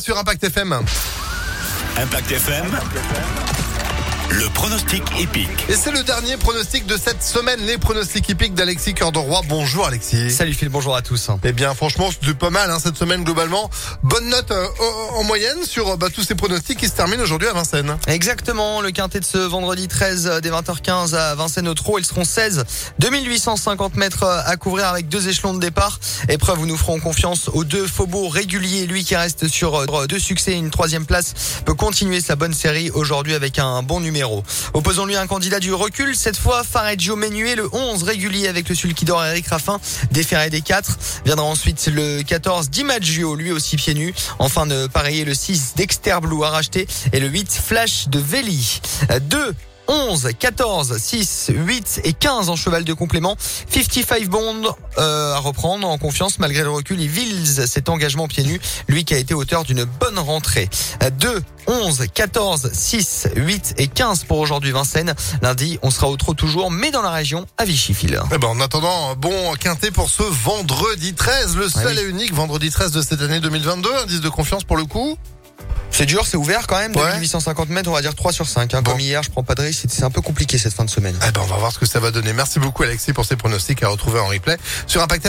Sur Impact FM. Impact FM. Le pronostic épique. Et c'est le dernier pronostic de cette semaine, les pronostics hippiques d'Alexis Cœur de Roi. Bonjour Alexis. Salut Phil, bonjour à tous. Eh bien franchement c'est pas mal hein, cette semaine globalement. Bonne note euh, en moyenne sur euh, bah, tous ces pronostics qui se terminent aujourd'hui à Vincennes. Exactement, le quintet de ce vendredi 13 euh, dès 20h15 à Vincennes au Trot. Ils seront 16, 2850 mètres à couvrir avec deux échelons de départ. Épreuve où nous ferons confiance aux deux Faubourg réguliers. Lui qui reste sur deux succès et une troisième place peut continuer sa bonne série aujourd'hui avec un bon numéro. Opposons-lui un candidat du recul. Cette fois, Fareggio Menuet, le 11 régulier avec le sulkidor Eric Raffin, déféré des 4. Viendra ensuite le 14 Dimaggio, lui aussi pieds nus. Enfin de pareiller le 6 Dexter Blue à racheter et le 8 Flash de Veli. 2 11, 14, 6, 8 et 15 en cheval de complément. 55 Bond euh, à reprendre en confiance malgré le recul. Il vise cet engagement pieds nus, lui qui a été auteur d'une bonne rentrée. 2, 11, 14, 6, 8 et 15 pour aujourd'hui Vincennes. Lundi, on sera au trot toujours, mais dans la région à Vichy-Fil. Eh ben, en attendant, bon quintet pour ce vendredi 13, le seul Ah oui. et unique vendredi 13 de cette année 2022. Indice de confiance pour le coup. C'est dur, c'est ouvert quand même. Ouais. 2850 mètres, on va dire 3 sur 5. hein. Bon. Comme hier, je prends pas de risque. C'est un peu compliqué cette fin de semaine. Eh ben, on va voir ce que ça va donner. Merci beaucoup Alexis pour ces pronostics à retrouver en replay sur Impact